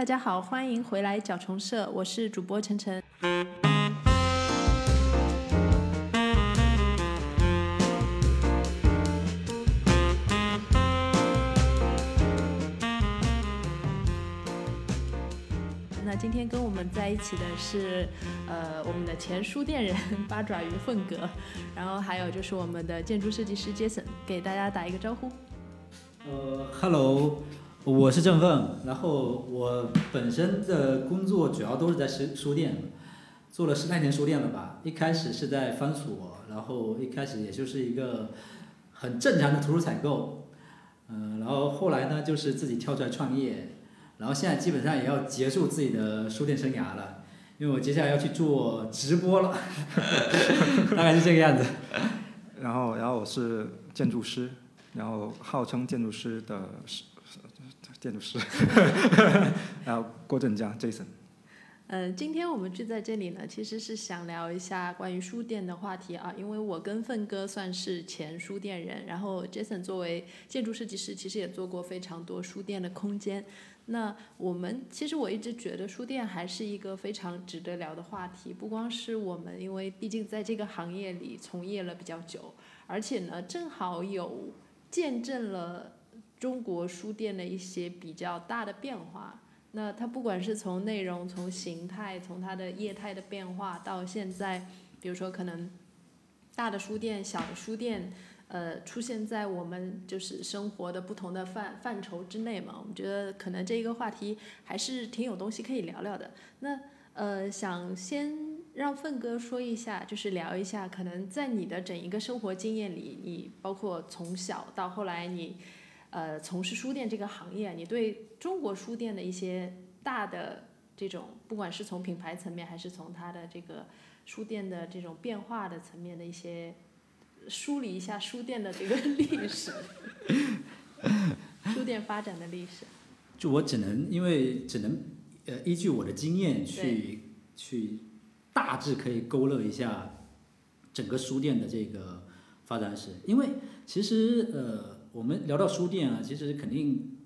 大家好，欢迎回来角虫社，我是主播晨晨。那今天跟我们在一起的是，呃，我们的前书店人八爪鱼凤格，然后还有就是我们的建筑设计师 Jason，给大家打一个招呼。呃，Hello，我是郑凤，然后我本身的工作主要都是在书书店，做了十来年书店了吧。一开始是在方所，然后一开始也就是一个很正常的图书采购，嗯、然后后来呢就是自己跳出来创业，然后现在基本上也要结束自己的书店生涯了，因为我接下来要去做直播了，大概是这个样子。然后，然后我是建筑师，然后号称建筑师的建筑师，然 后郭振江 Jason。呃，今天我们聚在这里呢，其实是想聊一下关于书店的话题啊，因为我跟奋哥算是前书店人，然后 Jason 作为建筑设计师，其实也做过非常多书店的空间。那我们其实我一直觉得书店还是一个非常值得聊的话题，不光是我们，因为毕竟在这个行业里从业了比较久，而且呢，正好有见证了中国书店的一些比较大的变化。那它不管是从内容、从形态、从它的业态的变化，到现在，比如说可能大的书店、小的书店，呃，出现在我们就是生活的不同的范范畴之内嘛。我们觉得可能这一个话题还是挺有东西可以聊聊的。那呃，想先让奋哥说一下，就是聊一下，可能在你的整一个生活经验里，你包括从小到后来你。呃，从事书店这个行业，你对中国书店的一些大的这种，不管是从品牌层面，还是从它的这个书店的这种变化的层面的一些梳理一下书店的这个 历史，书店发展的历史。就我只能因为只能呃依据我的经验去去大致可以勾勒一下整个书店的这个发展史，因为其实呃我们聊到书店啊，其实肯定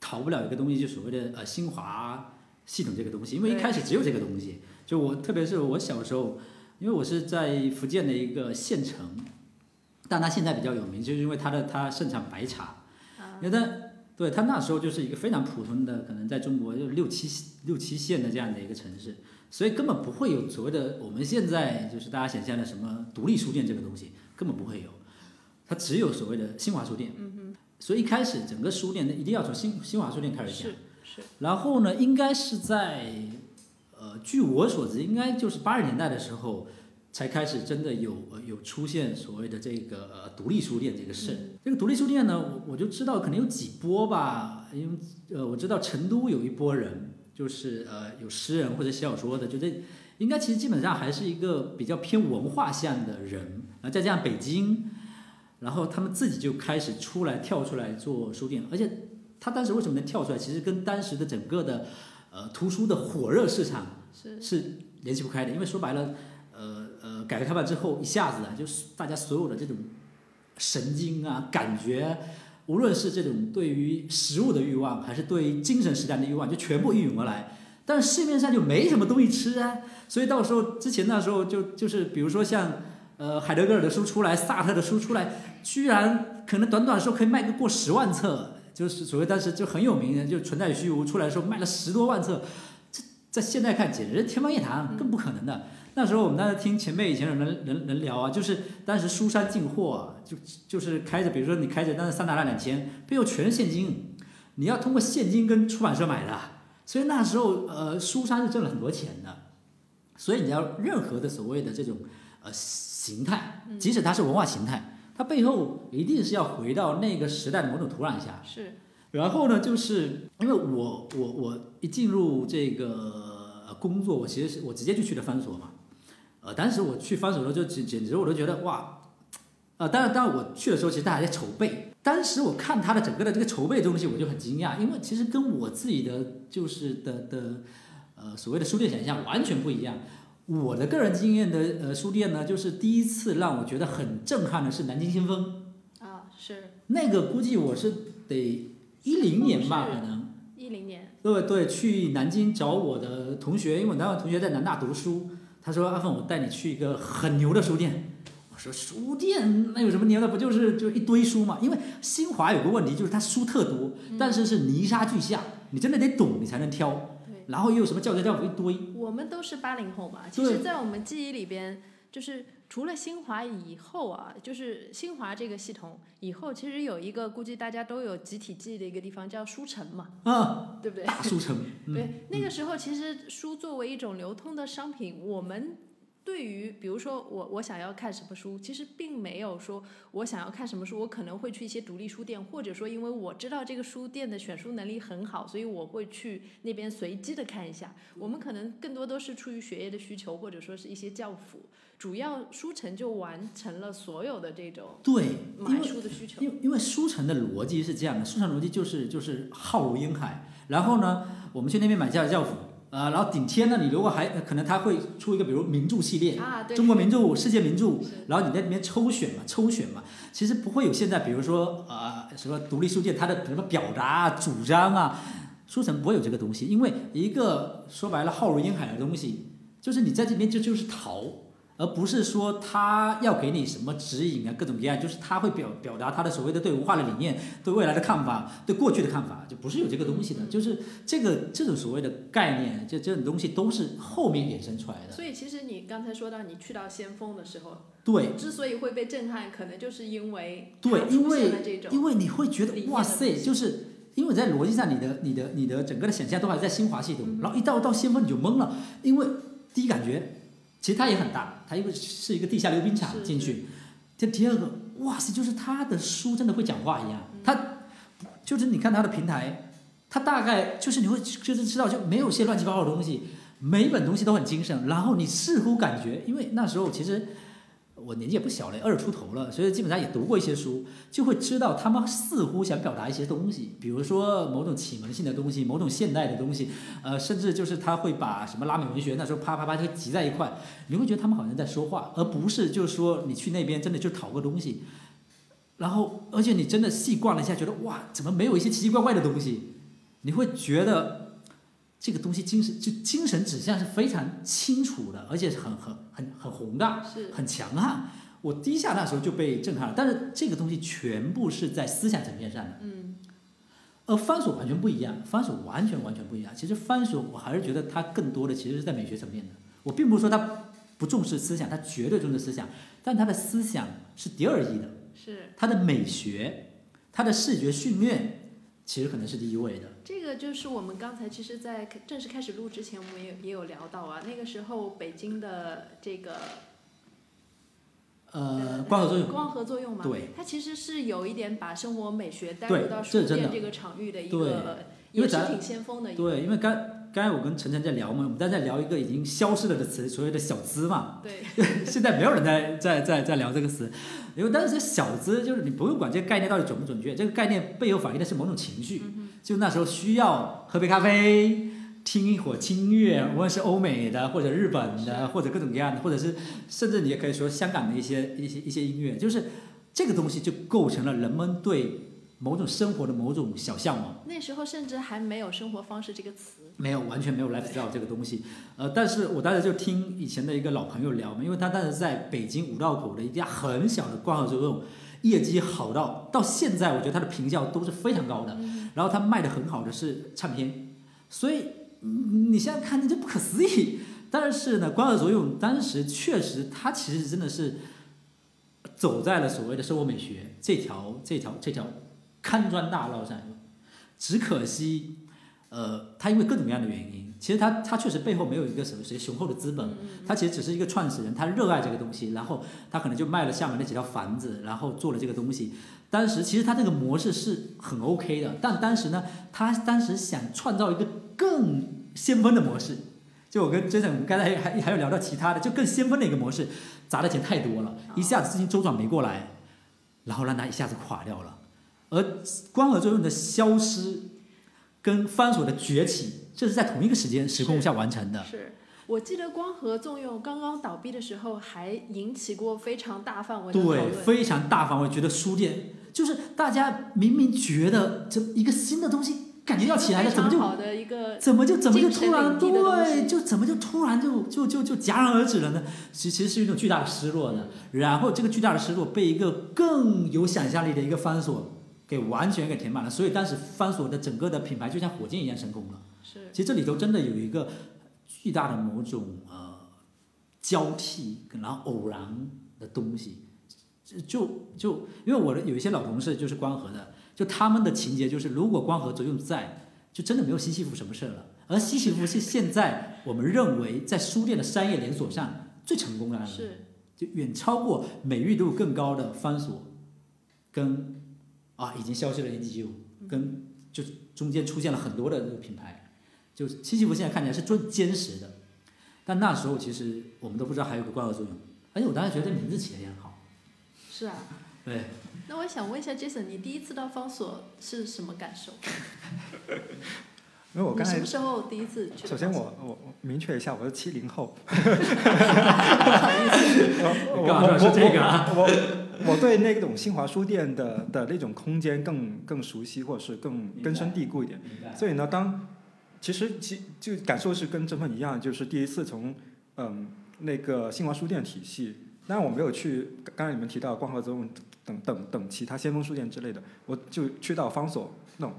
逃不了一个东西，就所谓的呃新华系统这个东西，因为一开始只有这个东西。就我特别是我小时候，因为我是在福建的一个县城，但它现在比较有名，就是因为它的它盛产白茶，啊。因为它对它那时候就是一个非常普通的，可能在中国就六七六七线的这样的一个城市，所以根本不会有所谓的我们现在就是大家想象的什么独立书店这个东西，根本不会有，它只有所谓的新华书店。嗯所以一开始整个书店呢，一定要从新新华书店开始讲。是是，然后呢，应该是在呃，据我所知，应该就是八十年代的时候，才开始真的有呃有出现所谓的这个呃独立书店这个事。这个独立书店呢，我我就知道可能有几波吧，因为呃我知道成都有一波人，就是呃有诗人或者写小说的，就这应该其实基本上还是一个比较偏文化向的人，然后再加上北京。然后他们自己就开始出来跳出来做书店，而且他当时为什么能跳出来？其实跟当时的整个的呃图书的火热市场是是联系不开的，因为说白了，呃呃，改革开放之后一下子啊，就是大家所有的这种神经啊感觉，无论是这种对于食物的欲望，还是对于精神时代的欲望，就全部一涌而来。但是市面上就没什么东西吃啊，所以到时候之前那时候就就是比如说像呃海德格尔的书出来，萨特的书出来，居然可能短短的时候可以卖个过十万册，就是所谓当时就很有名的，就存在虚无出来的时候卖了十多万册，这在现在看简直天方夜谭，更不可能的。那时候我们当时听前辈以前有人人人聊啊，就是当时书山进货、就就是开着，比如说你开着当时三打两两千，背后全是现金，你要通过现金跟出版社买的，所以那时候呃书山是挣了很多钱的。所以你要任何的所谓的这种呃形态，即使它是文化形态，它背后一定是要回到那个时代的某种土壤下。是然后呢，就是因为我我我一进入这个呃工作，我其实是我直接就去了方所嘛，呃，当时我去方所的时候，就简简直我都觉得哇，呃，当然当然我去的时候，其实大家在筹备，当时我看他的整个的这个筹备东西，我就很惊讶，因为其实跟我自己的就是的的呃所谓的书店想象完全不一样。我的个人经验的呃书店呢，就是第一次让我觉得很震撼的是南京先锋，啊是那个估计我是得一零年吧，可能。一零年，对对，去南京找我的同学，因为我南大同学在南大读书，他说阿凤，我带你去一个很牛的书店。我说书店那有什么牛的？不就是就一堆书嘛？因为新华有个问题，就是它书特多，但是是泥沙俱下，你真的得懂你才能挑。对，然后又有什么教材教辅一堆。我们都是八零后嘛，其实，在我们记忆里边，就是除了新华以后啊，就是新华这个系统以后，其实有一个估计大家都有集体记忆的一个地方叫书城嘛，啊，对不对？大书城。嗯、对，那个时候其实书作为一种流通的商品，我们对于比如说我我想要看什么书，其实并没有说我想要看什么书，我可能会去一些独立书店，或者说因为我知道这个书店的选书能力很好，所以我会去那边随机的看一下。我们可能更多都是出于学业的需求，或者说是一些教辅，主要书城就完成了所有的这种对，买书的需求。因为因为书城的逻辑是这样的，书城逻辑就是就是浩如烟海，然后呢，我们去那边买教教辅，啊、然后顶天呢，你如果还呃可能他会出一个比如名著系列，啊，对，中国名著、世界名著，然后你在里面抽选嘛，抽选嘛，其实不会有现在比如说呃什么独立书店它的什么表达啊、主张啊，书城不会有这个东西，因为一个说白了浩如烟海的东西，就是你在这边就就是淘。而不是说他要给你什么指引啊，各种各样，就是他会表表达他的所谓的对文化的理念、对未来的看法、对过去的看法，就不是有这个东西的，就是这个这种所谓的概念，这这种东西都是后面衍生出来的。所以其实你刚才说到你去到先锋的时候，对，之所以会被震撼，可能就是因为对因为因为你会觉得哇塞，就是因为在逻辑上，你的你的你的整个的想象都还在新华系统，嗯。然后一到到先锋你就懵了，因为第一感觉其实它也很大，它因为是一个地下溜冰场进去，这第二个哇塞，就是他的书真的会讲话一样，嗯他就是你看他的平台，他大概就是你会就是知道就没有些乱七八糟的东西，每一本东西都很精神，然后你似乎感觉，因为那时候其实。我年纪也不小了，二十出头了，所以基本上也读过一些书，就会知道他们似乎想表达一些东西，比如说某种启蒙性的东西，某种现代的东西，呃，甚至就是他会把什么拉美文学那时候啪啪啪就集在一块，你会觉得他们好像在说话，而不是就是说你去那边真的就讨个东西，然后而且你真的细逛了一下，觉得哇，怎么没有一些奇奇怪怪的东西？你会觉得这个东西精神就精神指向是非常清楚的，而且是很很很很宏大。是很强悍。我第一下那时候就被震撼了，但是这个东西全部是在思想层面上的，嗯而番薯完全不一样，番薯完全完全不一样。其实番薯我还是觉得它更多的其实是在美学层面的。我并不是说它不重视思想，它绝对重视思想，但它的思想是第二义的，是它的美学、它的视觉训练其实可能是第一位的。这个就是我们刚才其实，在正式开始录之前，我们也也有聊到啊，那个时候北京的这个呃，光合作用，光合作用嘛，对，它其实是有一点把生活美学带入到书店这个场域的一个，也是挺先锋的一个，对，因为刚刚才我跟晨晨在聊嘛，我们在在聊一个已经消失了的词，所谓的小资嘛。对，现在没有人在在在在聊这个词，因为当时小资就是你不用管这个概念到底准不准确，这个概念背后反映的是某种情绪。嗯就那时候需要喝杯咖啡，听一会儿轻乐，无论是欧美的或者日本的，或者各种各样的，或者是甚至你也可以说香港的一些一些一些音乐，就是这个东西就构成了人们对某种生活的某种小向往。那时候甚至还没有生活方式这个词，没有，完全没有 lifestyle 这个东西。呃，但是我当时就听以前的一个老朋友聊嘛，因为他当时在北京五道口的一家很小的光合作用，业绩好到到现在，我觉得他的评价都是非常高的。然后他卖的很好的是唱片，所以嗯你现在看那就不可思议。但是呢，光合作用当时确实，他其实真的是走在了所谓的生活美学这条这条这条看砖大道上。只可惜，呃，他因为各种各样的原因，其实他他确实背后没有一个什么谁雄厚的资本，他其实只是一个创始人，他热爱这个东西，然后他可能就卖了厦门那几套房子，然后做了这个东西。当时其实他这个模式是很 OK 的，但当时呢，他当时想创造一个更先锋的模式。就我跟 Jason 我们刚才还还还有聊到其他的，就更先锋的一个模式，砸的钱太多了，一下子资金周转没过来，然后让他一下子垮掉了。而光合作用的消失跟番薯的崛起，这是在同一个时间时空下完成的。是。我记得光合作用刚刚倒闭的时候，还引起过非常大范围的讨对，非常大范围，觉得书店就是大家明明觉得这一个新的东西感觉要起来了，怎么就好的一个怎么就怎么就突然对，就怎么就突然就就就就戛然而止了呢？其其实是一种巨大的失落的，然后这个巨大的失落被一个更有想象力的一个方所给完全给填满了，所以当时方所的整个的品牌就像火箭一样成功了。是其实这里头真的有一个巨大的某种呃交替，然后偶然的东西，就就因为我的有一些老同事就是光合的，就他们的情节就是，如果光合作用在，就真的没有西西弗什么事儿了。而西西弗是现在我们认为在书店的商业连锁上最成功的案例，是就远超过美誉度更高的方所，跟啊已经消失了 NGU，跟就中间出现了很多的这个品牌，就新西弗现在看起来是最坚实的，但那时候其实我们都不知道还有个光合作用，而且我当时觉得这名字起的也很好，是啊。对，那我想问一下 Jason，你第一次到方所是什么感受？因为我刚才什么时候第一次去首先方我我我明确一下，我是七零后。你干嘛说是这个啊？我我我对那种新华书店的的那种空间更更熟悉，或者是更根深蒂固一点。所以呢，当其实其就感受是跟这份一样，就是第一次从嗯那个新华书店体系，当然我没有去刚才你们提到光合作用等等等其他先锋书店之类的，我就去到方所那种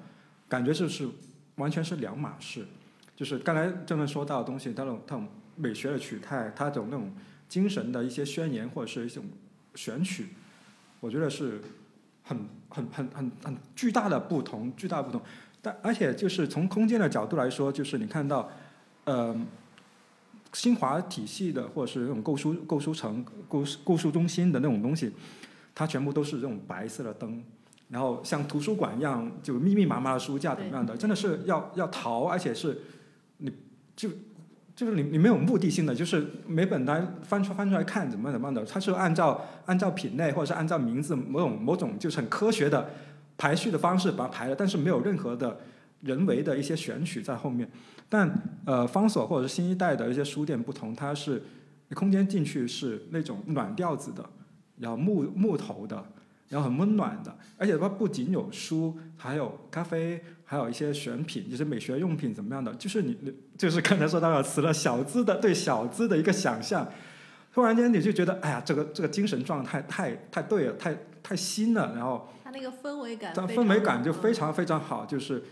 感觉就是完全是两码事。就是刚才正正说到的东西，它那种它种美学的取态，它这种那种精神的一些宣言或者是一种选取，我觉得是很很很很很巨大的不同，巨大不同。但而且就是从空间的角度来说，就是你看到，呃，新华体系的或者是那种购书购书城、购购书中心的那种东西，它全部都是这种白色的灯，然后像图书馆一样，就密密麻麻的书架怎么样的，真的是要要逃，而且是你就。就是你你没有目的性的，就是每本来翻出翻出来看怎么怎么样的，它是按照按照品类或者是按照名字某种某种就是很科学的排序的方式把它排了，但是没有任何的人为的一些选取在后面。但呃，方所或者是新一代的一些书店不同，它是空间进去是那种暖调子的，然后木木头的，然后很温暖的，而且它不仅有书，还有咖啡，还有一些选品，就是美学用品怎么样的，就是你就是刚才说到的词了，小资的对小资的一个想象，突然间你就觉得，哎呀，这个这个精神状态太太对了，太太新了，然后。它那个氛围感，氛围感就非常非常好，就是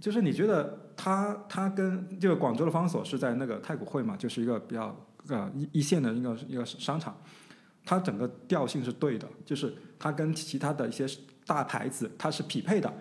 就是你觉得它它跟就是广州的方所是在那个太古汇嘛，就是一个比较呃一一线的一个一个商场，它整个调性是对的，就是它跟其他的一些大牌子它是匹配的。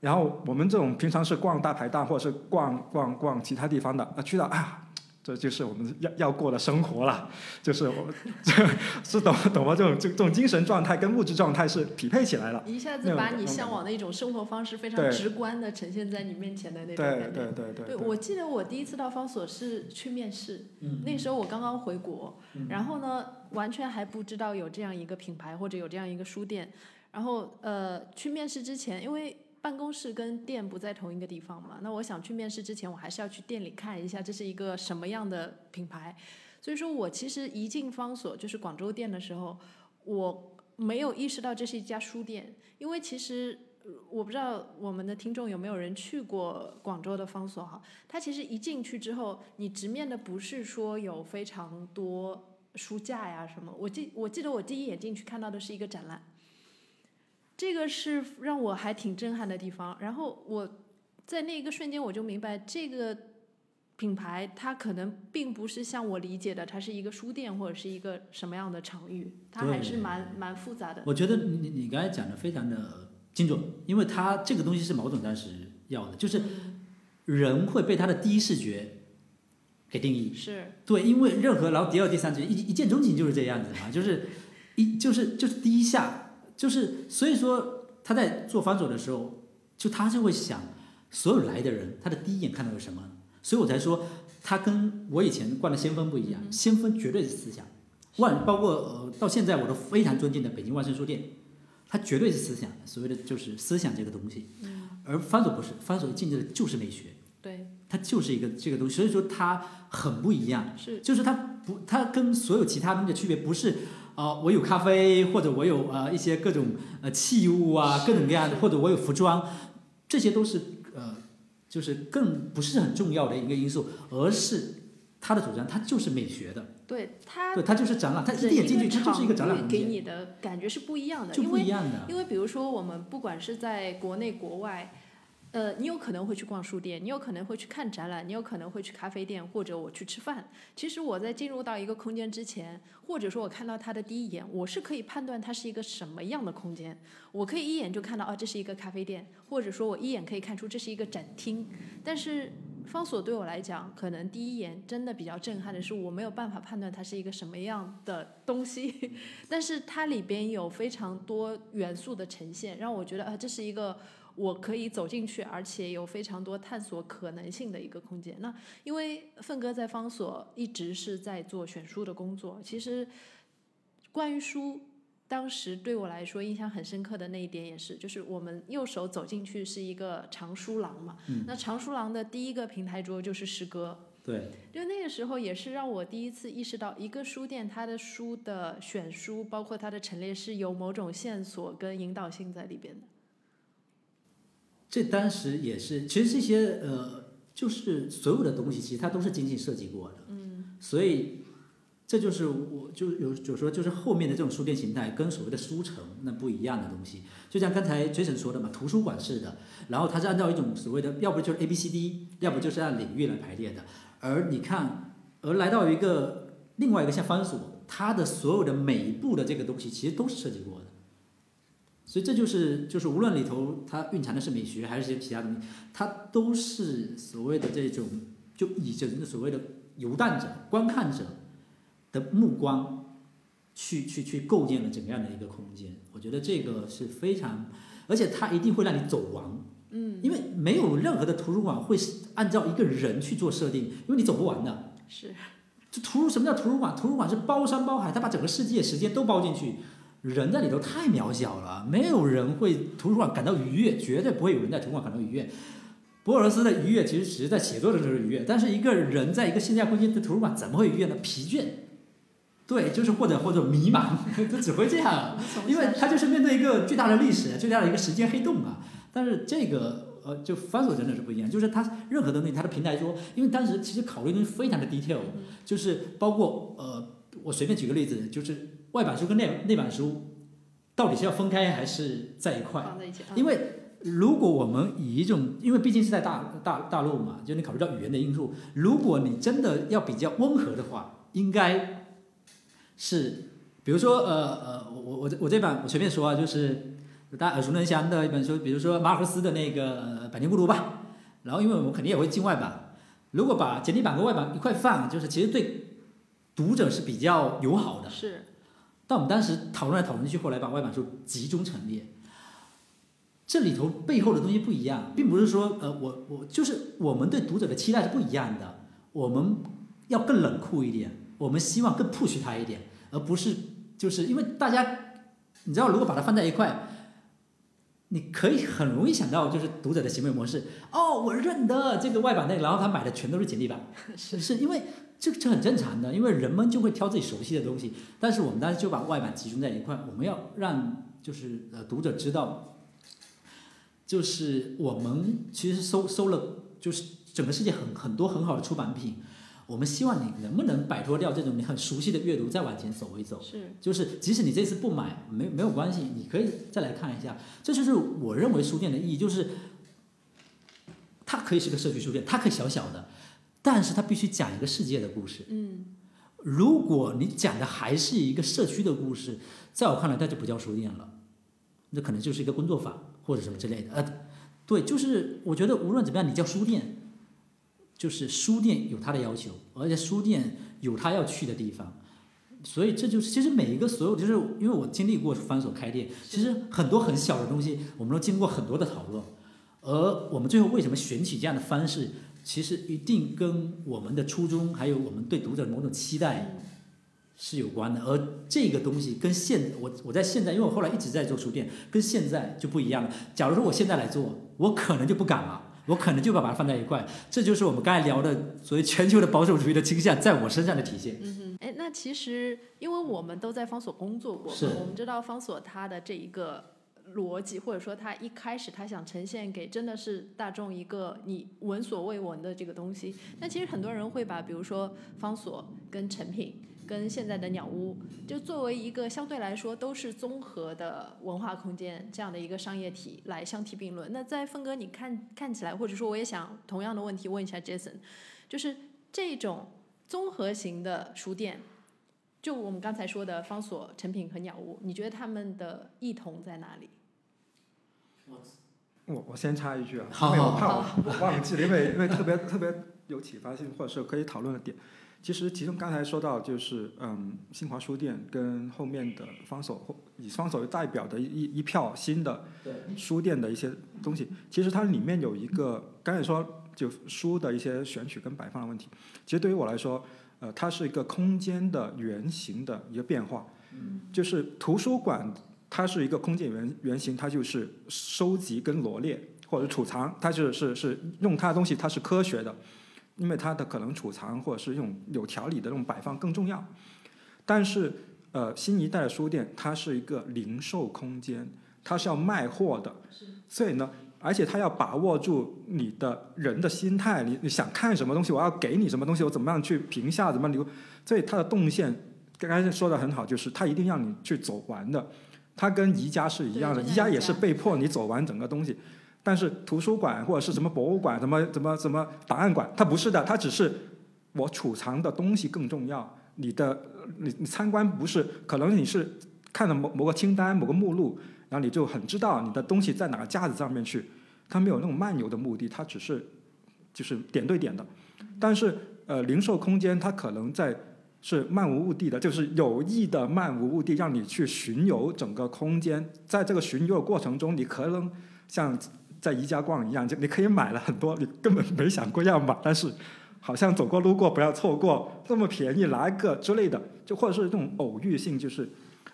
然后我们这种平常是逛大排档或者是逛逛逛其他地方的，啊去到啊。这就是我们要要过的生活了，就是我 是懂懂吗？这种这这种精神状态跟物质状态是匹配起来了。一下子把你向往的一种生活方式非常直观的呈现在你面前的那种感觉。对对对对，我记得我第一次到方所是去面试，嗯那时候我刚刚回国，嗯然后呢，完全还不知道有这样一个品牌或者有这样一个书店，然后呃，去面试之前，因为办公室跟店不在同一个地方嘛，那我想去面试之前，我还是要去店里看一下这是一个什么样的品牌，所以说我其实一进方所就是广州店的时候，我没有意识到这是一家书店，因为其实。我不知道我们的听众有没有人去过广州的方所哈，它其实一进去之后，你直面的不是说有非常多书架呀什么，我记我记得我第一眼进去看到的是一个展览，这个是让我还挺震撼的地方。然后我在那一个瞬间我就明白，这个品牌它可能并不是像我理解的，它是一个书店或者是一个什么样的场域，它还是蛮蛮复杂的。我觉得你你你刚才讲的非常的精准，因为它这个东西是毛总当时要的，就是人会被他的第一视觉给定义。是对，因为任何然后第二、第三觉一一见钟情就是这样子嘛，就是一就是就是第一下，就是所以说他在做方所的时候，就他就会想所有来的人他的第一眼看到有什么，所以我才说他跟我以前逛的先锋不一样，先锋绝对是思想，万包括呃到现在我都非常尊敬的北京万盛书店，他绝对是思想，所谓的就是思想这个东西，而方所不是，方所进去的就是美学。对，它就是一个这个东西，所以说它很不一样。是就是它不，它跟所有其他东西的区别不是，啊、我有咖啡，或者我有呃一些各种呃器物啊，各种各样的，或者我有服装，这些都是呃就是更不是很重要的一个因素，而是他的主张，它就是美学的，对它对，它就是展览，它一点进去，它就是一个展览，给你的感觉是不一样的，就不一样的。因为比如说我们不管是在国内国外。呃，你有可能会去逛书店，你有可能会去看展览，你有可能会去咖啡店，或者我去吃饭。其实我在进入到一个空间之前，或者说我看到它的第一眼，我是可以判断它是一个什么样的空间。我可以一眼就看到，哦，这是一个咖啡店，或者说我一眼可以看出这是一个展厅。但是方所对我来讲，可能第一眼真的比较震撼的是，我没有办法判断它是一个什么样的东西。但是它里边有非常多元素的呈现，让我觉得啊，这是一个。我可以走进去，而且有非常多探索可能性的一个空间。那因为奋哥在方所一直是在做选书的工作，其实关于书，当时对我来说印象很深刻的那一点也是，就是我们右手走进去是一个长书廊嘛，那长书廊的第一个平台桌就是诗歌。对，就那个时候也是让我第一次意识到，一个书店它的书的选书，包括它的陈列是有某种线索跟引导性在里边的。这当时也是，其实这些呃，就是所有的东西，其实它都是精心设计过的。嗯。所以，这就是我就有就说，就是后面的这种书店形态跟所谓的书城那不一样的东西。就像刚才 Jason 说的嘛，图书馆式的，然后它是按照一种所谓的，要不就是 A B C D，要不就是按领域来排列的。而你看，而来到一个另外一个像方所，它的所有的每一步的这个东西，其实都是设计过的。所以这就是就是无论里头它蕴藏的是美学还是些其他东西，它都是所谓的这种就以着所谓的游荡者、观看者的目光去去去构建了怎么样的一个空间。我觉得这个是非常，而且它一定会让你走完。嗯，因为没有任何的图书馆会按照一个人去做设定，因为你走不完的。是。就图书什么叫图书馆？图书馆是包山包海，它把整个世界、时间都包进去。人在里头太渺小了，没有人会图书馆感到愉悦，绝对不会有人在图书馆感到愉悦。博尔斯的愉悦其实只是在写作的时候愉悦，但是一个人在一个现代空间的图书馆怎么会愉悦呢？疲倦，对，就是或者或者迷茫，他只会这样，因为他就是面对一个巨大的历史，巨大的一个时间黑洞啊。但是这个呃，就翻索真的是不一样，就是他任何东西，他的平台说，因为当时其实考虑东西非常的 detail，就是包括呃，我随便举个例子，就是。外版书跟内内版书到底是要分开还是在一块？因为如果我们以一种，因为毕竟是在大大大陆嘛，就你考虑到语言的因素，如果你真的要比较温和的话，应该是，比如说呃呃，我我我我这版我随便说啊，就是大家耳熟能详的一本书，比如说马尔克斯的那个《百年孤独》吧。然后因为我们肯定也会进外版，如果把简体版和外版一块放，就是其实对读者是比较友好的。是。但我们当时讨论来讨论去，后来把外版书集中陈列。这里头背后的东西不一样，并不是说呃，我我就是我们对读者的期待是不一样的。我们要更冷酷一点，我们希望更 push 他一点，而不是就是因为大家，你知道，如果把它放在一块，你可以很容易想到就是读者的行为模式。哦，我认得这个外版那个，然后他买的全都是简历版，是是因为。这这很正常的，因为人们就会挑自己熟悉的东西。但是我们当时就把外版集中在一块，我们要让就是呃读者知道，就是我们其实收收了，就是整个世界很很多很好的出版品。我们希望你能不能摆脱掉这种你很熟悉的阅读，再往前走一走。是，就是即使你这次不买，没没有关系，你可以再来看一下。这就是我认为书店的意义，就是它可以是个社区书店，它可以小小的。但是它必须讲一个世界的故事。嗯，如果你讲的还是一个社区的故事，在我看来，它就不叫书店了，那可能就是一个工作坊或者什么之类的。呃，对，就是我觉得无论怎么样，你叫书店，就是书店有它的要求，而且书店有它要去的地方。所以这就是其实每一个所有，就是因为我经历过翻锁开店，其实很多很小的东西，我们都经过很多的讨论，而我们最后为什么选取这样的方式？其实一定跟我们的初衷，还有我们对读者某种期待是有关的。而这个东西跟现我我在现在，因为我后来一直在做书店，跟现在就不一样了。假如说我现在来做，我可能就不敢了，我可能就把把它放在一块。这就是我们刚才聊的所谓全球的保守主义的倾向在我身上的体现。嗯哼，哎，那其实因为我们都在方所工作过，是，我们知道方所它的这一个逻辑，或者说他一开始他想呈现给真的是大众一个你闻所未闻的这个东西。那其实很多人会把比如说方所跟成品。跟现在的鸟屋，就作为一个相对来说都是综合的文化空间这样的一个商业体来相提并论。那在峰哥你看看起来，或者说我也想同样的问题问一下 Jason，就是这种综合型的书店，就我们刚才说的方所、成品和鸟屋，你觉得他们的异同在哪里？我我先插一句啊，好因为我怕我忘记了，因为因为特别特别有启发性或者是可以讨论的点。其实其中刚才说到就是嗯，新华书店跟后面的方所以方所为代表的一一票新的书店的一些东西，其实它里面有一个刚才说就书的一些选取跟摆放的问题。其实对于我来说，呃，它是一个空间的原型的一个变化。就是图书馆，它是一个空间原原型，它就是收集跟罗列或者储藏，它是是是用它的东西，它是科学的。因为它的可能储藏或者是用有条理的这种摆放更重要，但是呃新一代的书店它是一个零售空间，它是要卖货的，所以呢，而且它要把握住你的人的心态，你你想看什么东西，我要给你什么东西，我怎么样去评价，怎么留，所以它的动线刚才说的很好，就是它一定让你去走完的，它跟宜家是一样的，宜家也是被迫你走完整个东西。但是图书馆或者是什么博物馆，什么什么什么档案馆，它不是的，它只是我储藏的东西更重要。你的你你参观不是，可能你是看了某某个清单、某个目录，然后你就很知道你的东西在哪个架子上面去。它没有那种漫游的目的，它只是就是点对点的。但是呃，零售空间它可能在是漫无目的的，就是有意的漫无目的，让你去巡游整个空间。在这个巡游的过程中，你可能像。在宜家逛一样，就你可以买了很多，你根本没想过要买，但是好像走过路过不要错过，这么便宜拿一个之类的，就或者是这种偶遇性，就是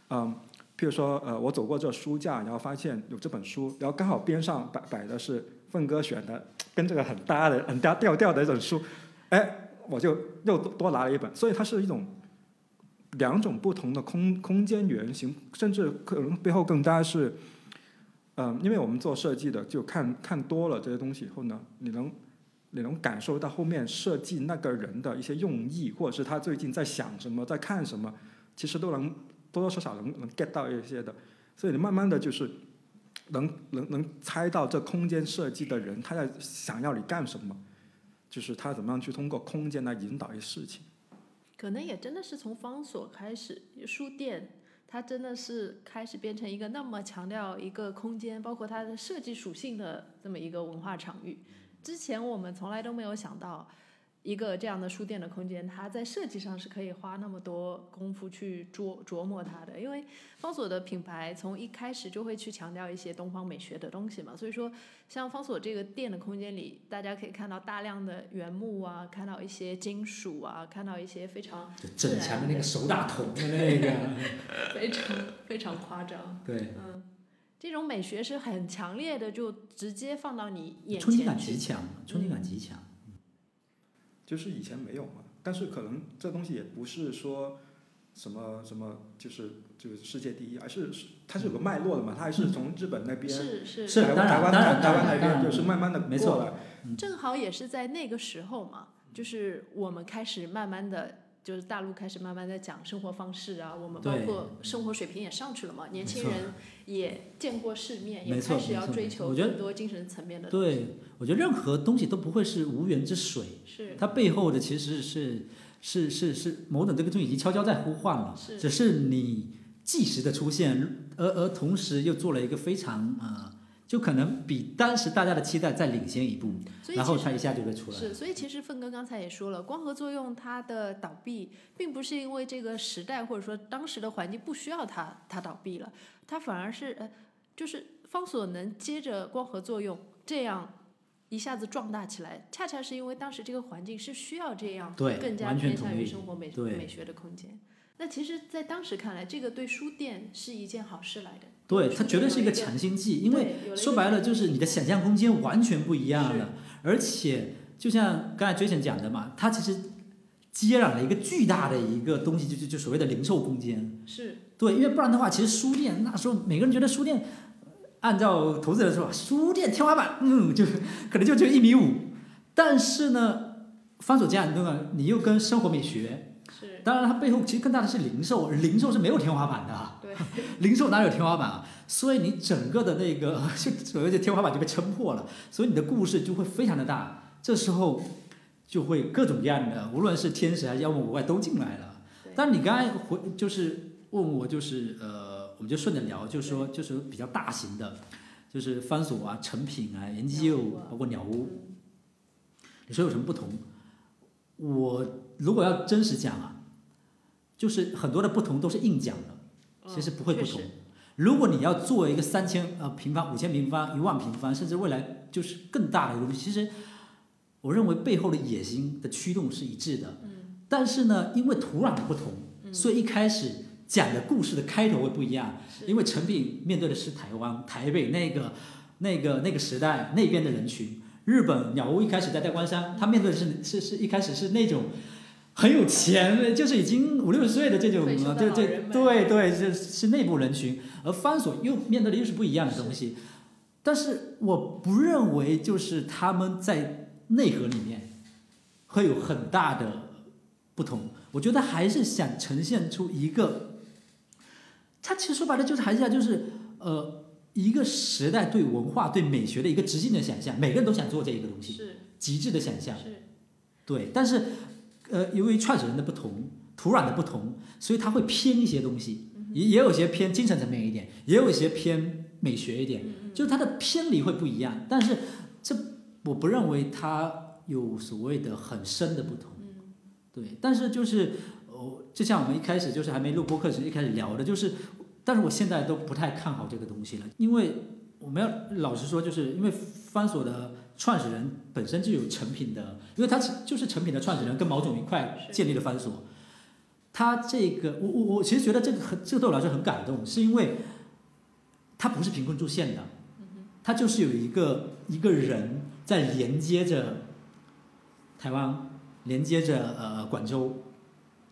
嗯，譬如说呃，我走过这书架，然后发现有这本书，然后刚好边上摆摆的是凤哥选的，跟这个很搭的、很搭调调的一本书，哎，我就又多拿了一本，所以它是一种两种不同的空空间原型，甚至可能背后更大是。嗯，因为我们做设计的，就看看多了这些东西以后呢，你能你能感受到后面设计那个人的一些用意，或者是他最近在想什么，在看什么，其实都能多多少少能能 get 到一些的。所以你慢慢的就是能能能猜到这空间设计的人他在想要你干什么，就是他怎么样去通过空间来引导一些事情。可能也真的是从方所开始，书店。它真的是开始变成一个那么强调一个空间，包括它的设计属性的这么一个文化场域。之前我们从来都没有想到。一个这样的书店的空间，它在设计上是可以花那么多功夫去琢琢磨它的。因为方所的品牌从一开始就会去强调一些东方美学的东西嘛，所以说像方所这个店的空间里，大家可以看到大量的原木啊，看到一些金属啊，看到一些非常整墙的那个手打桶的那个，非常非常夸张。对，嗯，这种美学是很强烈的，就直接放到你眼前冲击感极强，冲击感极强。就是以前没有嘛，但是可能这东西也不是说什么什么，就是就是世界第一，而是它是有个脉络的嘛，它还是从日本那边，是是。是，台湾台湾台湾那边就是慢慢的没错，正好也是在那个时候嘛，就是我们开始慢慢的。就是大陆开始慢慢在讲生活方式啊，我们包括生活水平也上去了嘛，年轻人也见过世面，也开始要追求更多精神层面的。对，我觉得任何东西都不会是无源之水，是它背后的其实是是是是某种这个东西已经悄悄在呼唤了，只是你即时的出现，而而同时又做了一个非常啊。就可能比当时大家的期待再领先一步，然后它一下就会出来。是，所以其实凤哥刚才也说了，光合作用它的倒闭，并不是因为这个时代或者说当时的环境不需要它，它倒闭了，它反而是呃，就是方所能接着光合作用这样一下子壮大起来，恰恰是因为当时这个环境是需要这样更加偏向于生活美美学的空间。那其实，在当时看来，这个对书店是一件好事来的。对，它绝对是一个强心剂，因为说白了就是你的想象空间完全不一样了，而且就像刚才 Jason 讲的嘛，它其实接壤了一个巨大的一个东西，就就就所谓的零售空间。是。对，因为不然的话，其实书店那时候每个人觉得书店按照投资人说，书店天花板，嗯，就可能就只有一米五。但是呢，方所这样呢，你又跟生活美学，是，当然它背后其实更大的是零售，零售是没有天花板的，对，零售哪有天花板啊？所以你整个的那个就所谓的天花板就被撑破了，所以你的故事就会非常的大。这时候就会各种各样的，无论是天使还是妖魔鬼怪都进来了。但你刚才回就是问我，就是呃，我们就顺着聊，就是说就是比较大型的，就是方所啊、成品啊、研究啊，包括鸟屋，嗯你说有什么不同？我如果要真实讲啊，就是很多的不同都是硬讲的，其实不会不同嗯。如果你要做一个三千呃平方、五千平方、一万平方，甚至未来就是更大的一个东西，其实我认为背后的野心的驱动是一致的。嗯但是呢，因为土壤的不同，所以一开始讲的故事的开头会不一样。是因为成品面对的是台湾、台北那个、那个、那个时代那边的人群。日本鸟屋一开始在代官山，他面对的是是是一开始是那种很有钱，就是已经五六十岁的这种对对对对，是是内部人群。而番所又面对的又是不一样的东西。但是我不认为就是他们在内核里面会有很大的不同。我觉得还是想呈现出一个，他其实说白了就是还是要就是呃一个时代对文化对美学的一个直径的想象，每个人都想做这一个东西，是极致的想象。是对，但是呃，由于创始人的不同，土壤的不同，所以他会偏一些东西，也也有些偏精神层面一点，也有一些偏美学一点，就是它的偏离会不一样。但是这我不认为它有所谓的很深的不同。对，但是就是哦，就像我们一开始就是还没录播课时一开始聊的，就是，但是我现在都不太看好这个东西了，因为我们要老实说，就是因为方所的创始人本身就有成品的，因为他就是成品的创始人，跟毛总一块建立了方所。他这个，我我我其实觉得这个很，这个对我来说很感动，是因为他不是贫困住县的，他就是有一个一个人在连接着台湾，连接着呃广州，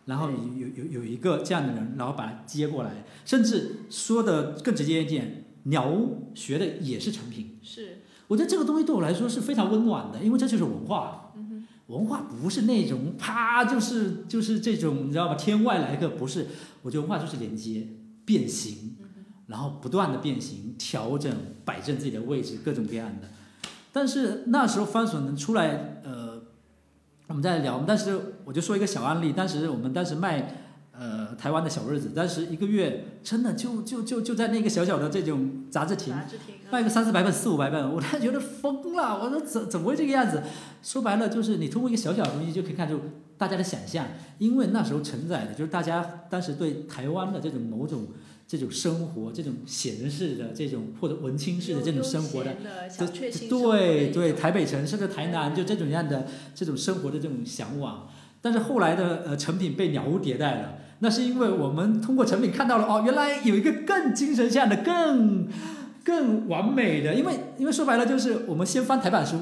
然后有有有有一个这样的人，然后把他接过来，甚至说的更直接一点，鸟屋学的也是成品。是我觉得这个东西对我来说是非常温暖的，因为这就是文化。文化不是那种啪就是就是这种你知道吧，天外来客不是。我觉得文化就是连接、变形，然后不断的变形、调整、摆正自己的位置，各种各样的。但是那时候番薯能出来，呃，我们再聊。但是我就说一个小案例，当时我们当时卖呃台湾的小日子，当时一个月真的就就就就在那个小小的这种杂志亭卖个三四百本、四五百本，我才觉得疯了。我说怎怎么会这个样子？说白了就是你通过一个小小的东西就可以看出大家的想象，因为那时候承载的就是大家当时对台湾的这种某种这种生活、这种闲适的这种或者文青式的这种生活的。的的对对，台北城甚至台南就这种样的这种生活的这种向往，但是后来的呃成品被鸟屋迭代了，那是因为我们通过成品看到了哦，原来有一个更精神向的、更更完美的，因为因为说白了就是我们先翻台版书，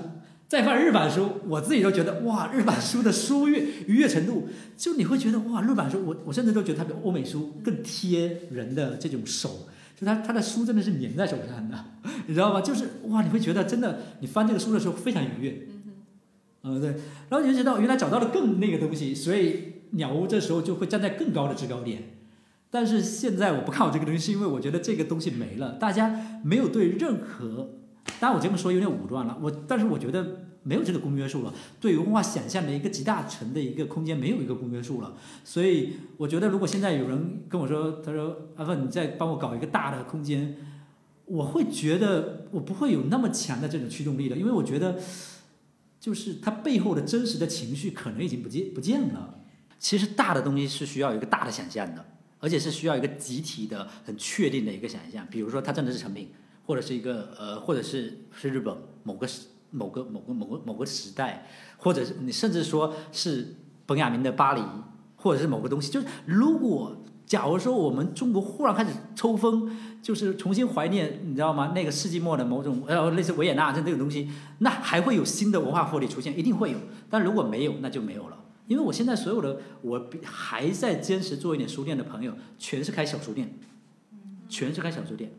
再翻日版书，我自己都觉得哇，日版书的书悦愉悦程度，就你会觉得哇，日版书我我甚至都觉得它比欧美书更贴人的这种手。就它它的书真的是粘在手上的，你知道吗？就是哇，你会觉得真的，你翻这个书的时候非常愉悦。嗯，对。然后你就知道原来找到了更那个东西，所以鸟屋这时候就会站在更高的制高点。但是现在我不看好这个东西，是因为我觉得这个东西没了，大家没有对任何，当然我这么说有点武断了，我但是我觉得没有这个公约数了，对于文化想象的一个极大成的一个空间没有一个公约数了，所以我觉得如果现在有人跟我说，他说阿芬你再帮我搞一个大的空间，我会觉得我不会有那么强的这种驱动力了，因为我觉得就是它背后的真实的情绪可能已经不见不见了。其实大的东西是需要一个大的想象的，而且是需要一个集体的、很确定的一个想象。比如说，它真的是成品，或者是一个呃，或者是是日本某个时、某个某个某个某个时代，或者是你甚至说是本雅明的巴黎，或者是某个东西。就是如果假如说我们中国忽然开始抽风，就是重新怀念，你知道吗？那个世纪末的某种呃类似维也纳这这种东西，那还会有新的文化活力出现，一定会有。但如果没有，那就没有了。因为我现在所有的我还在坚持做一点书店的朋友，全是开小书店，全是开小书店。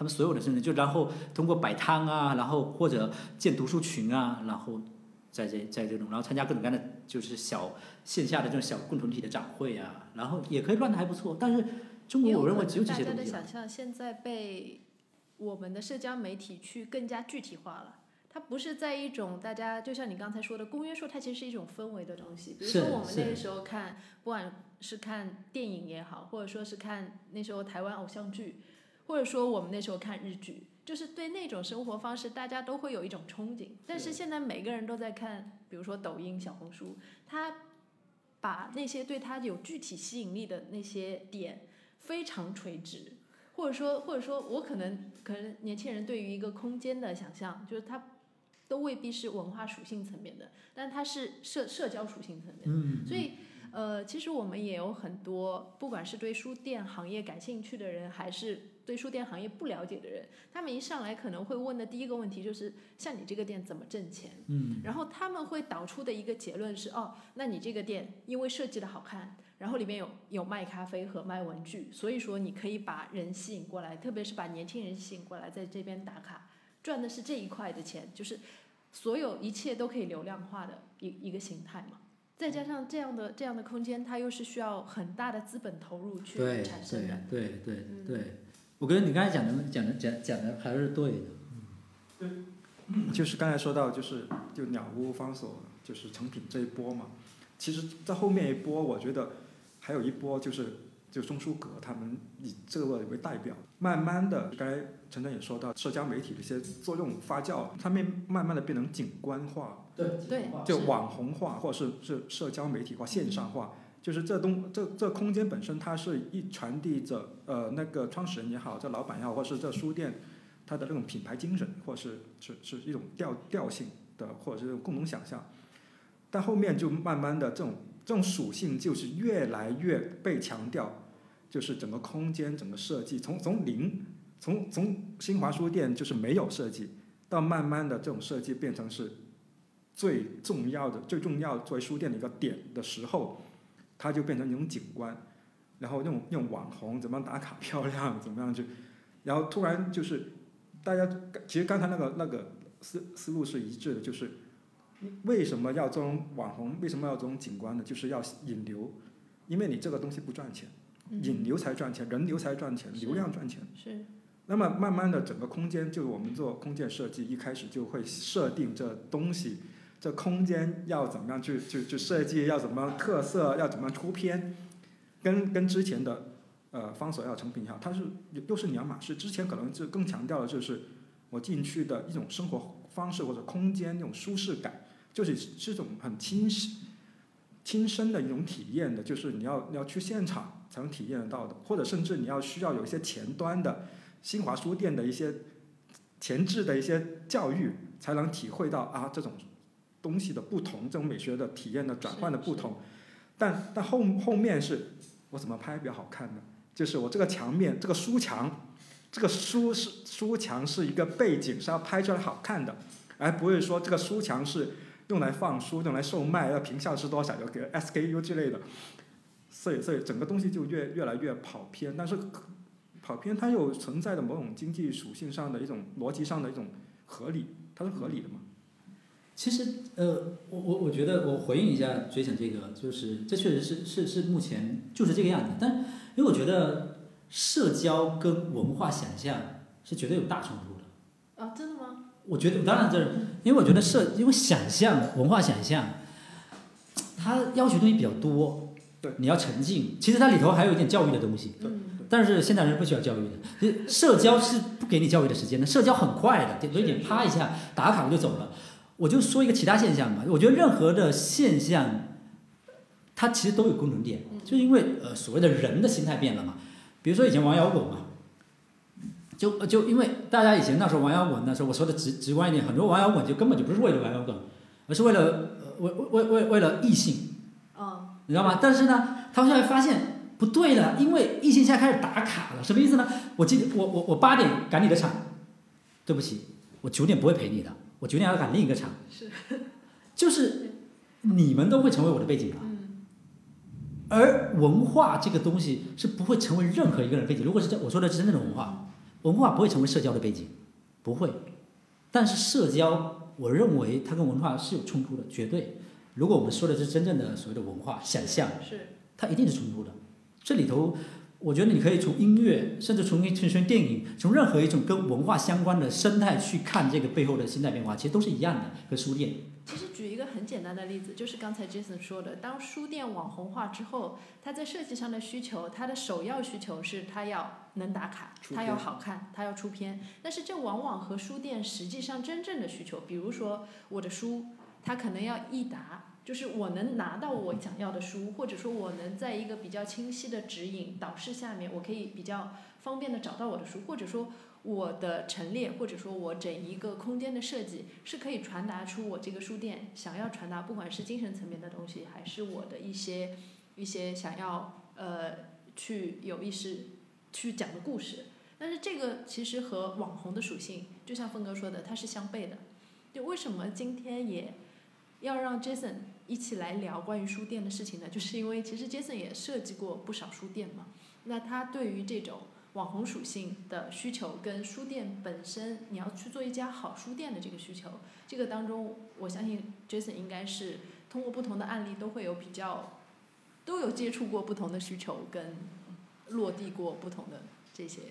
他们所有的甚至就然后通过摆摊啊，然后或者建读书群啊，然后在这在这种，然后参加各种各样的就是小线下的这种小共同体的展会啊，然后也可以乱的还不错。但是中国我认为只有这些东西了大家的想。象现在被我们的社交媒体去更加具体化了。它不是在一种大家就像你刚才说的公约数，它其实是一种氛围的东西。比如说我们那个时候看，不管是看电影也好，或者说是看那时候台湾偶像剧，或者说我们那时候看日剧，就是对那种生活方式，大家都会有一种憧憬。但是现在每个人都在看，比如说抖音、小红书，他把那些对他有具体吸引力的那些点非常垂直。或者说，或者说我可能可能年轻人对于一个空间的想象，就是它都未必是文化属性层面的，但它是社社交属性层面的。嗯，所以，呃，其实我们也有很多，不管是对书店行业感兴趣的人，还是对书店行业不了解的人，他们一上来可能会问的第一个问题就是：像你这个店怎么挣钱？嗯，然后他们会导出的一个结论是：哦，那你这个店因为设计的好看，然后里面有有卖咖啡和卖文具，所以说你可以把人吸引过来，特别是把年轻人吸引过来，在这边打卡，赚的是这一块的钱，就是所有一切都可以流量化的一一个形态嘛。再加上这样的这样的空间，它又是需要很大的资本投入去对产生的。对对对嗯对，我觉得你刚才讲的讲的讲讲的还是对的。对。就是刚才说到，就是就鸟屋方所就是成品这一波嘛，其实在后面一波，我觉得还有一波就是就钟书阁他们以这个为代表，慢慢的，刚才陈晨也说到，社交媒体的一些作用发酵，他们慢慢的变成景观化，对对就网红化，或者是是社交媒体化、线上化，就是这东这这空间本身，它是一传递着呃那个创始人也好，这老板也好，或是这书店它的那种品牌精神，或是是是一种调调性的，或者是这种共同想象。但后面就慢慢的这种这种属性就是越来越被强调，就是整个空间整个设计从从零从从新华书店就是没有设计，到慢慢的这种设计变成是最重要的、最重要作为书店的一个点的时候，它就变成一种景观，然后用用网红怎么样打卡漂亮，怎么样去，然后突然就是大家其实刚才那个那个思思路是一致的，就是为什么要这种网红，为什么要这种景观呢？就是要引流，因为你这个东西不赚钱，嗯引流才赚钱，人流才赚钱，流量赚钱。是那么慢慢的，整个空间就是我们做空间设计，一开始就会设定这东西，这空间要怎么样去去去设计，要怎么特色，要怎么出片，跟跟之前的呃方所要成品一样，它是又是两码事。之前可能是更强调的就是我进去的一种生活方式或者空间那种舒适感，就是是种很亲亲身的一种体验的，就是你要你要去现场才能体验得到的，或者甚至你要需要有一些前端的。新华书店的一些前置的一些教育，才能体会到啊这种东西的不同，这种美学的体验的转换的不同。但但后后面是我怎么拍比较好看呢？就是我这个墙面，这个书墙，这个书是书墙是一个背景，是要拍出来好看的，而不是说这个书墙是用来放书、用来售卖，要评价是多少，有给 SKU 之类的。所以所以整个东西就越越来越跑偏，但是。跑偏，它又存在的某种经济属性上的一种逻辑上的一种合理，它是合理的嘛？其实，呃，我我我觉得我回应一下 Jason 这个，就是这确实是是是目前就是这个样子。但因为我觉得社交跟文化想象是绝对有大冲突的。啊，真的吗？我觉得当然这，因为我觉得社因为想象文化想象，它要求东西比较多，对，你要沉浸。其实它里头还有一点教育的东西。嗯，但是现代人不需要教育的，社交是不给你教育的时间的，社交很快的，点对点啪一下打卡我就走了。我就说一个其他现象吧，我觉得任何的现象，它其实都有共同点，就是因为呃所谓的人的心态变了嘛。比如说以前玩摇滚嘛，就呃就因为大家以前那时候玩摇滚那时候，我说的直直观一点，很多玩摇滚就根本就不是为了玩摇滚，而是为了呃为为为为了异性，啊，你知道吗？但是呢，他们现在发现不对了，因为异性现在开始打卡了，什么意思呢？我今我我我八点赶你的场，对不起，我九点不会陪你的，我九点要赶另一个场，是，就是你们都会成为我的背景而文化这个东西是不会成为任何一个人背景。如果是这我说的是真正的文化，文化不会成为社交的背景，不会。但是社交，我认为它跟文化是有冲突的，绝对。如果我们说的是真正的所谓的文化想象，是它一定是冲突的。这里头，我觉得你可以从音乐，甚至从从从电影，从任何一种跟文化相关的生态去看这个背后的心态变化，其实都是一样的。和书店，其实举一个很简单的例子，就是刚才 Jason 说的，当书店网红化之后，它在设计上的需求，它的首要需求是它要能打卡，它要好看，它要出片。但是这往往和书店实际上真正的需求，比如说我的书，它可能要易达。就是我能拿到我想要的书，或者说我能在一个比较清晰的指引导示下面，我可以比较方便的找到我的书，或者说我的陈列，或者说我整一个空间的设计是可以传达出我这个书店想要传达，不管是精神层面的东西，还是我的一些一些想要呃去有意识去讲的故事。但是这个其实和网红的属性，就像峰哥说的，它是相悖的。就为什么今天也？要让 Jason 一起来聊关于书店的事情呢，就是因为其实 Jason 也设计过不少书店嘛。那他对于这种网红属性的需求，跟书店本身你要去做一家好书店的这个需求，这个当中，我相信 Jason 应该是通过不同的案例都会有比较，都有接触过不同的需求，跟落地过不同的这些。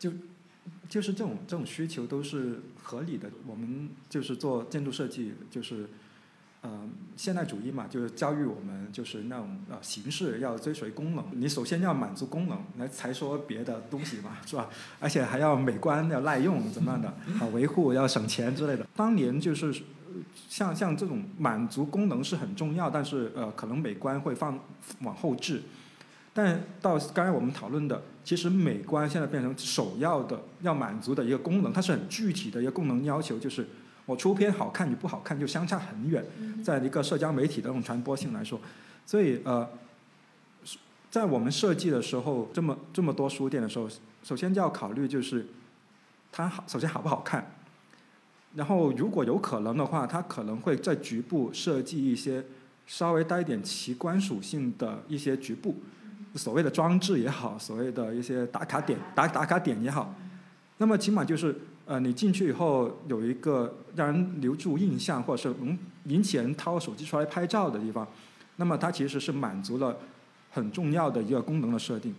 就就是这种这种需求都是合理的。我们就是做建筑设计，就是。嗯，现代主义嘛，就是教育我们，就是那种呃形式要追随功能。你首先要满足功能，来才说别的东西嘛，是吧？而且还要美观，要耐用，怎么样的啊？维护要省钱之类的。当年就是像像这种满足功能是很重要，但是呃可能美观会放往后置。但到刚才我们讨论的，其实美观现在变成首要的要满足的一个功能，它是很具体的一个功能要求，就是。我出片好看与不好看就相差很远，在一个社交媒体的这种传播性来说，所以呃，在我们设计的时候，这么这么多书店的时候，首先就要考虑就是它好，首先好不好看，然后如果有可能的话，它可能会在局部设计一些稍微带一点奇观属性的一些局部，所谓的装置也好，所谓的一些打卡点打打卡点也好，那么起码就是。呃，你进去以后有一个让人留住印象，或者是能引起人掏手机出来拍照的地方，那么它其实是满足了很重要的一个功能的设定。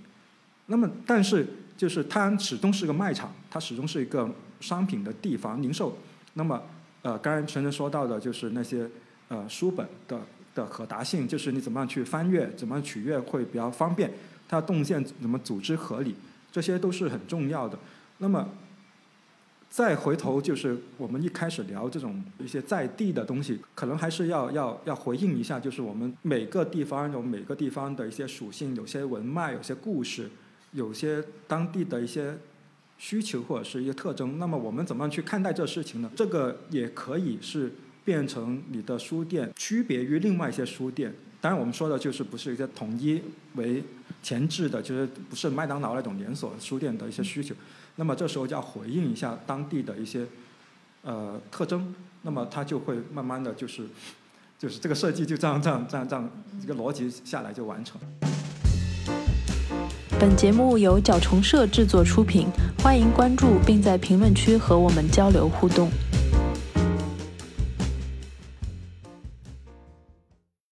那么，但是就是它始终是个卖场，它始终是一个商品的地方零售。那么，呃，刚才陈晨说到的就是那些呃书本的的可达性，就是你怎么样去翻阅，怎么样取阅会比较方便，它动线怎么组织合理，这些都是很重要的。那么。再回头就是我们一开始聊这种一些在地的东西，可能还是要要要回应一下，就是我们每个地方有每个地方的一些属性，有些文脉，有些故事，有些当地的一些需求或者是一个特征。那么我们怎么样去看待这事情呢？这个也可以是变成你的书店区别于另外一些书店。当然我们说的就是不是一些统一为前置的，就是不是麦当劳那种连锁书店的一些需求。那么这时候就要回应一下当地的一些呃特征，那么它就会慢慢的就是，就是这个设计就这样这样这样这样一个逻辑下来就完成。本节目由角虫社制作出品，欢迎关注并在评论区和我们交流互动。